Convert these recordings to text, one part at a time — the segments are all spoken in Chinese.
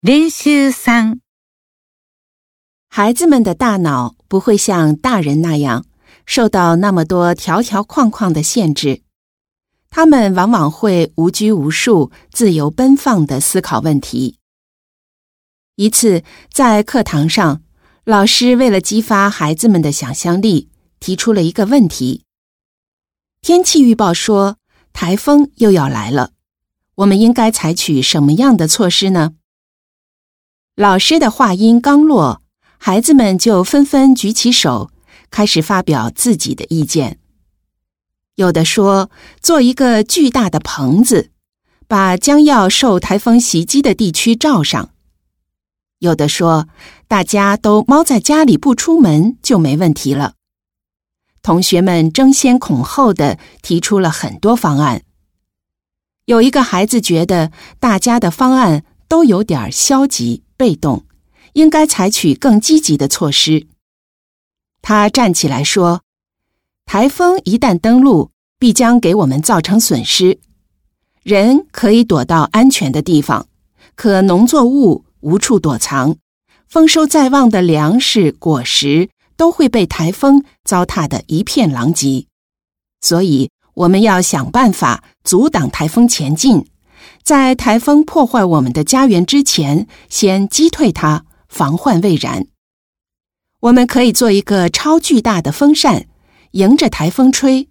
練習3、孩子们的大脑不会像大人那样受到那么多条条框框的限制，他们往往会无拘无束、自由奔放的思考问题。一次在课堂上，老师为了激发孩子们的想象力，提出了一个问题：天气预报说台风又要来了，我们应该采取什么样的措施呢？老师的话音刚落，孩子们就纷纷举起手，开始发表自己的意见。有的说做一个巨大的棚子，把将要受台风袭击的地区罩上；有的说大家都猫在家里不出门就没问题了。同学们争先恐后的提出了很多方案。有一个孩子觉得大家的方案都有点消极。被动，应该采取更积极的措施。他站起来说：“台风一旦登陆，必将给我们造成损失。人可以躲到安全的地方，可农作物无处躲藏，丰收在望的粮食、果实都会被台风糟蹋的一片狼藉。所以，我们要想办法阻挡台风前进。”在台风破坏我们的家园之前，先击退它，防患未然。我们可以做一个超巨大的风扇，迎着台风吹，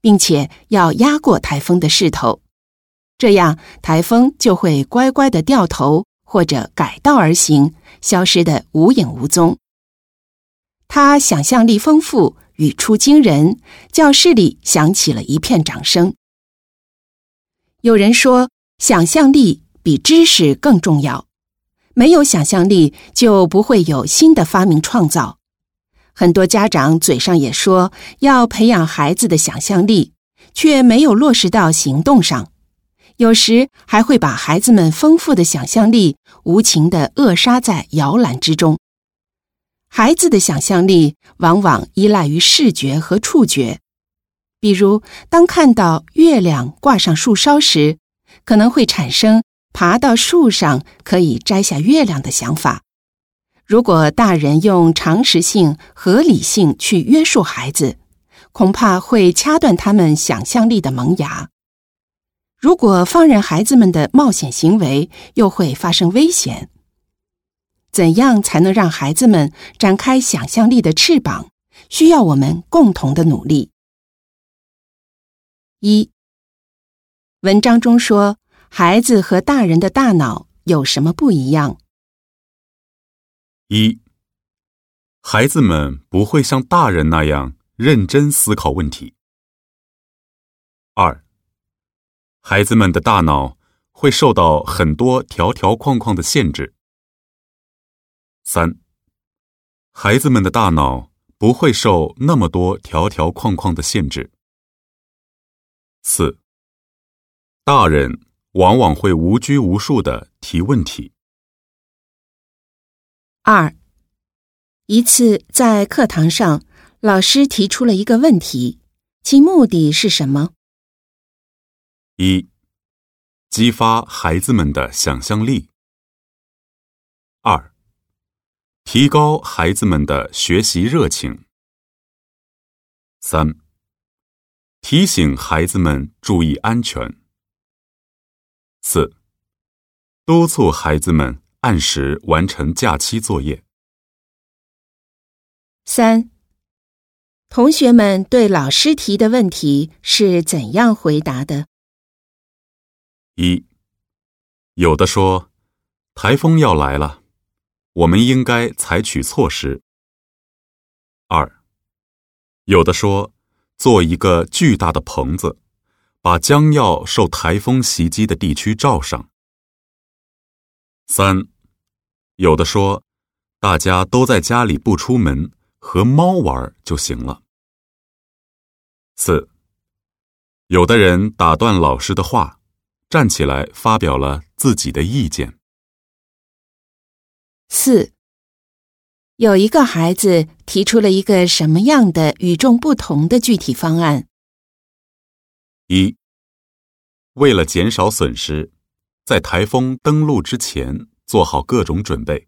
并且要压过台风的势头，这样台风就会乖乖的掉头或者改道而行，消失的无影无踪。他想象力丰富，语出惊人，教室里响起了一片掌声。有人说。想象力比知识更重要，没有想象力就不会有新的发明创造。很多家长嘴上也说要培养孩子的想象力，却没有落实到行动上，有时还会把孩子们丰富的想象力无情的扼杀在摇篮之中。孩子的想象力往往依赖于视觉和触觉，比如当看到月亮挂上树梢时。可能会产生爬到树上可以摘下月亮的想法。如果大人用常识性、合理性去约束孩子，恐怕会掐断他们想象力的萌芽。如果放任孩子们的冒险行为，又会发生危险。怎样才能让孩子们展开想象力的翅膀？需要我们共同的努力。一。文章中说，孩子和大人的大脑有什么不一样？一，孩子们不会像大人那样认真思考问题。二，孩子们的大脑会受到很多条条框框的限制。三，孩子们的大脑不会受那么多条条框框的限制。四。大人往往会无拘无束的提问题。二，一次在课堂上，老师提出了一个问题，其目的是什么？一，激发孩子们的想象力。二，提高孩子们的学习热情。三，提醒孩子们注意安全。四、督促孩子们按时完成假期作业。三、同学们对老师提的问题是怎样回答的？一、有的说，台风要来了，我们应该采取措施。二、有的说，做一个巨大的棚子。把将要受台风袭击的地区罩上。三，有的说，大家都在家里不出门，和猫玩就行了。四，有的人打断老师的话，站起来发表了自己的意见。四，有一个孩子提出了一个什么样的与众不同的具体方案？一，为了减少损失，在台风登陆之前做好各种准备。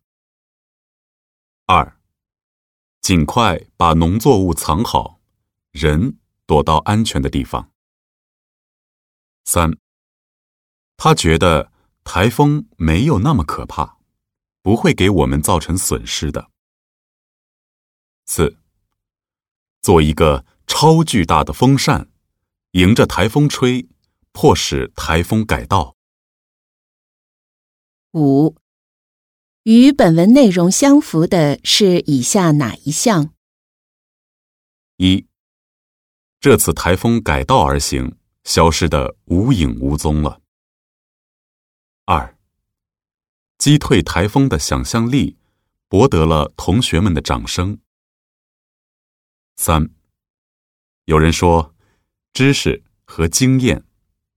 二，尽快把农作物藏好，人躲到安全的地方。三，他觉得台风没有那么可怕，不会给我们造成损失的。四，做一个超巨大的风扇，迎着台风吹，迫使台风改道。五，与本文内容相符的是以下哪一项？一，这次台风改道而行，消失的无影无踪了。二，击退台风的想象力，博得了同学们的掌声。三，有人说，知识和经验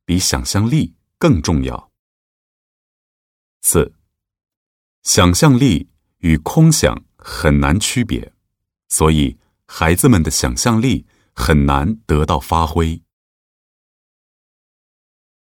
比想象力更重要。四，想象力与空想很难区别，所以孩子们的想象力很难得到发挥。